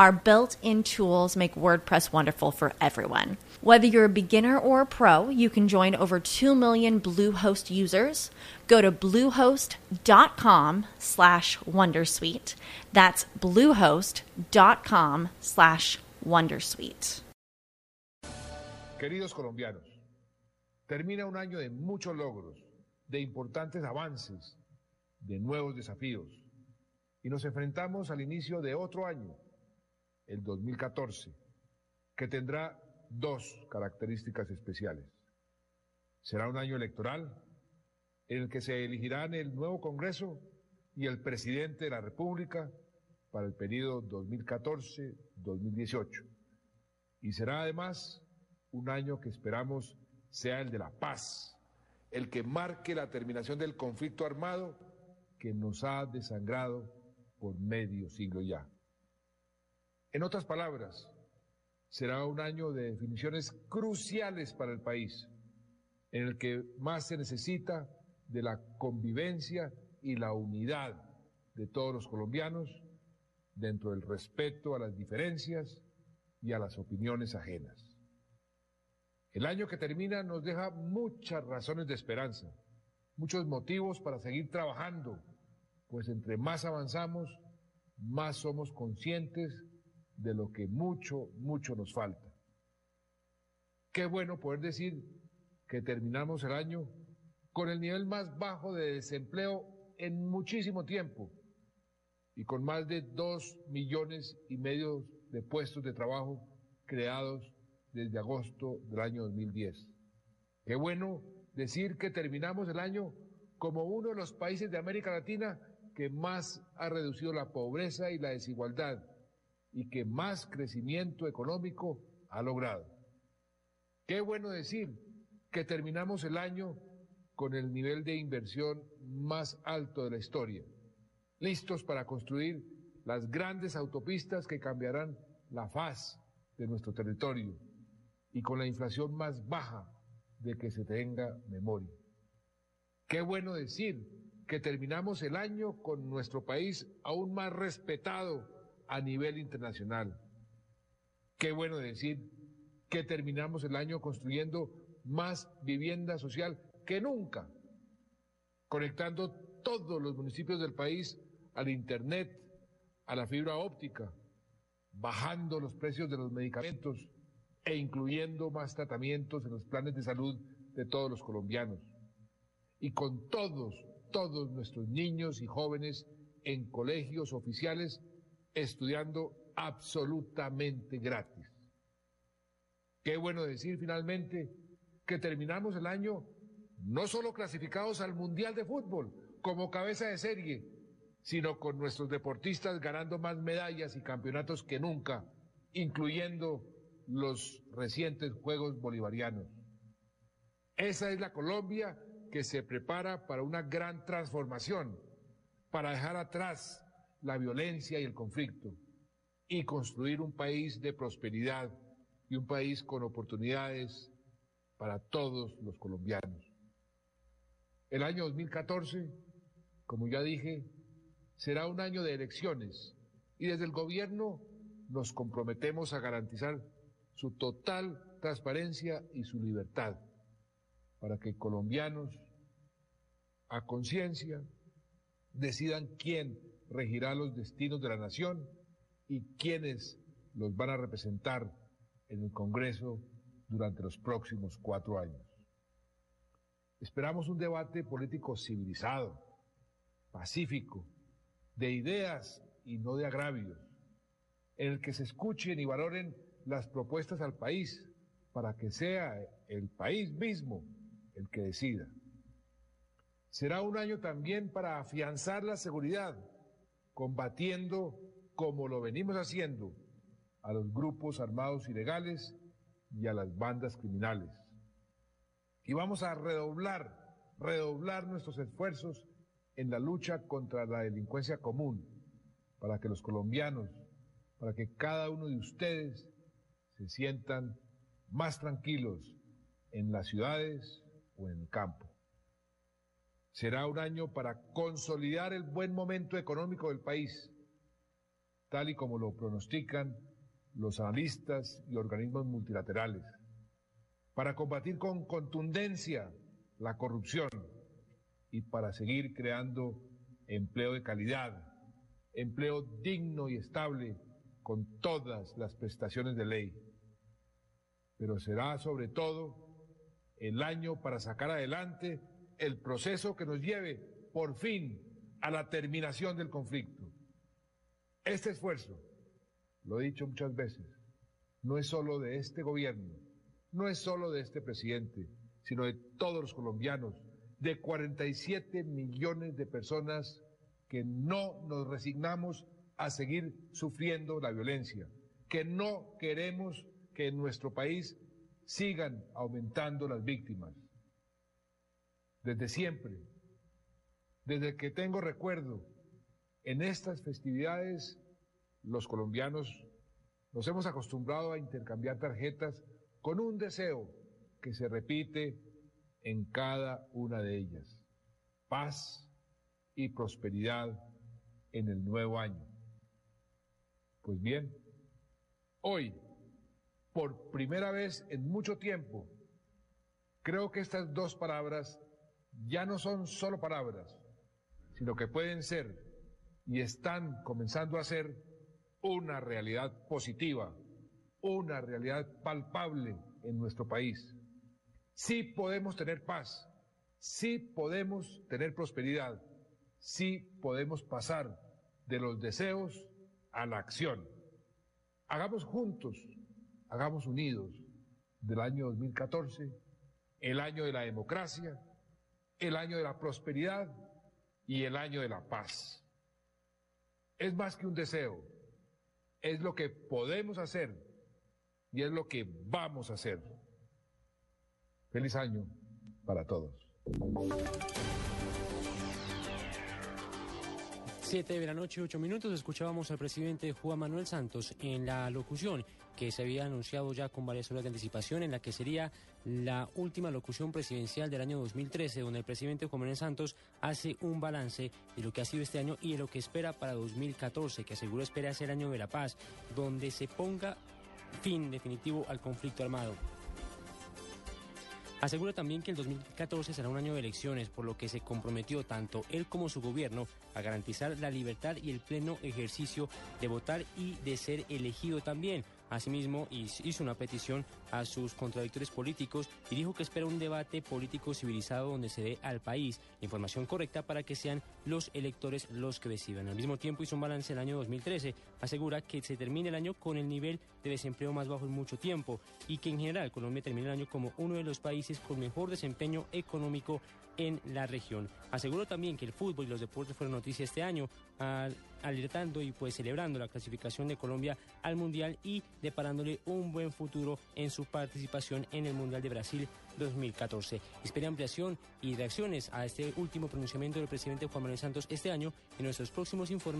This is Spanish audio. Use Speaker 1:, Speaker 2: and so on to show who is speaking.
Speaker 1: Our built in tools make WordPress wonderful for everyone. Whether you're a beginner or a pro, you can join over 2 million Bluehost users. Go to bluehost.com slash wondersuite. That's bluehost.com slash wondersuite.
Speaker 2: Queridos colombianos, termina un año de muchos logros, de importantes avances, de nuevos desafíos, y nos enfrentamos al inicio de otro año el 2014, que tendrá dos características especiales. Será un año electoral en el que se elegirán el nuevo Congreso y el presidente de la República para el periodo 2014-2018. Y será además un año que esperamos sea el de la paz, el que marque la terminación del conflicto armado que nos ha desangrado por medio siglo ya. En otras palabras, será un año de definiciones cruciales para el país, en el que más se necesita de la convivencia y la unidad de todos los colombianos dentro del respeto a las diferencias y a las opiniones ajenas. El año que termina nos deja muchas razones de esperanza, muchos motivos para seguir trabajando, pues entre más avanzamos, más somos conscientes de lo que mucho, mucho nos falta. Qué bueno poder decir que terminamos el año con el nivel más bajo de desempleo en muchísimo tiempo y con más de dos millones y medio de puestos de trabajo creados desde agosto del año 2010. Qué bueno decir que terminamos el año como uno de los países de América Latina que más ha reducido la pobreza y la desigualdad y que más crecimiento económico ha logrado. Qué bueno decir que terminamos el año con el nivel de inversión más alto de la historia, listos para construir las grandes autopistas que cambiarán la faz de nuestro territorio y con la inflación más baja de que se tenga memoria. Qué bueno decir que terminamos el año con nuestro país aún más respetado a nivel internacional. Qué bueno decir que terminamos el año construyendo más vivienda social que nunca, conectando todos los municipios del país al Internet, a la fibra óptica, bajando los precios de los medicamentos e incluyendo más tratamientos en los planes de salud de todos los colombianos. Y con todos, todos nuestros niños y jóvenes en colegios oficiales estudiando absolutamente gratis. Qué bueno decir finalmente que terminamos el año no solo clasificados al Mundial de Fútbol como cabeza de serie, sino con nuestros deportistas ganando más medallas y campeonatos que nunca, incluyendo los recientes Juegos Bolivarianos. Esa es la Colombia que se prepara para una gran transformación, para dejar atrás la violencia y el conflicto y construir un país de prosperidad y un país con oportunidades para todos los colombianos. El año 2014, como ya dije, será un año de elecciones y desde el gobierno nos comprometemos a garantizar su total transparencia y su libertad para que colombianos a conciencia decidan quién regirá los destinos de la nación y quiénes los van a representar en el Congreso durante los próximos cuatro años. Esperamos un debate político civilizado, pacífico, de ideas y no de agravios, en el que se escuchen y valoren las propuestas al país para que sea el país mismo el que decida. Será un año también para afianzar la seguridad, combatiendo, como lo venimos haciendo, a los grupos armados ilegales y a las bandas criminales. Y vamos a redoblar, redoblar nuestros esfuerzos en la lucha contra la delincuencia común, para que los colombianos, para que cada uno de ustedes se sientan más tranquilos en las ciudades o en el campo. Será un año para consolidar el buen momento económico del país, tal y como lo pronostican los analistas y organismos multilaterales, para combatir con contundencia la corrupción y para seguir creando empleo de calidad, empleo digno y estable con todas las prestaciones de ley. Pero será sobre todo el año para sacar adelante el proceso que nos lleve por fin a la terminación del conflicto. Este esfuerzo, lo he dicho muchas veces, no es solo de este gobierno, no es solo de este presidente, sino de todos los colombianos, de 47 millones de personas que no nos resignamos a seguir sufriendo la violencia, que no queremos que en nuestro país sigan aumentando las víctimas desde siempre, desde que tengo recuerdo, en estas festividades los colombianos nos hemos acostumbrado a intercambiar tarjetas con un deseo que se repite en cada una de ellas. Paz y prosperidad en el nuevo año. Pues bien, hoy, por primera vez en mucho tiempo, creo que estas dos palabras ya no son solo palabras, sino que pueden ser y están comenzando a ser una realidad positiva, una realidad palpable en nuestro país. Sí podemos tener paz, sí podemos tener prosperidad, sí podemos pasar de los deseos a la acción. Hagamos juntos, hagamos unidos del año 2014, el año de la democracia, el año de la prosperidad y el año de la paz. Es más que un deseo, es lo que podemos hacer y es lo que vamos a hacer. Feliz año para todos.
Speaker 3: Siete de la noche, ocho minutos, escuchábamos al presidente Juan Manuel Santos en la locución que se había anunciado ya con varias horas de anticipación, en la que sería la última locución presidencial del año 2013, donde el presidente Juan Manuel Santos hace un balance de lo que ha sido este año y de lo que espera para 2014, que asegura espera ser año de la paz, donde se ponga fin definitivo al conflicto armado. Asegura también que el 2014 será un año de elecciones, por lo que se comprometió tanto él como su gobierno a garantizar la libertad y el pleno ejercicio de votar y de ser elegido también. Asimismo, hizo una petición a sus contradictores políticos y dijo que espera un debate político civilizado donde se dé al país información correcta para que sean los electores los que decidan. Al mismo tiempo hizo un balance el año 2013. Asegura que se termine el año con el nivel de desempleo más bajo en mucho tiempo y que en general Colombia termine el año como uno de los países con mejor desempeño económico en la región. Aseguró también que el fútbol y los deportes fueron noticia este año, alertando y pues celebrando la clasificación de Colombia al Mundial y deparándole un buen futuro en su participación en el Mundial de Brasil 2014. Espera ampliación y reacciones a este último pronunciamiento del presidente Juan Manuel Santos este año en nuestros próximos informes.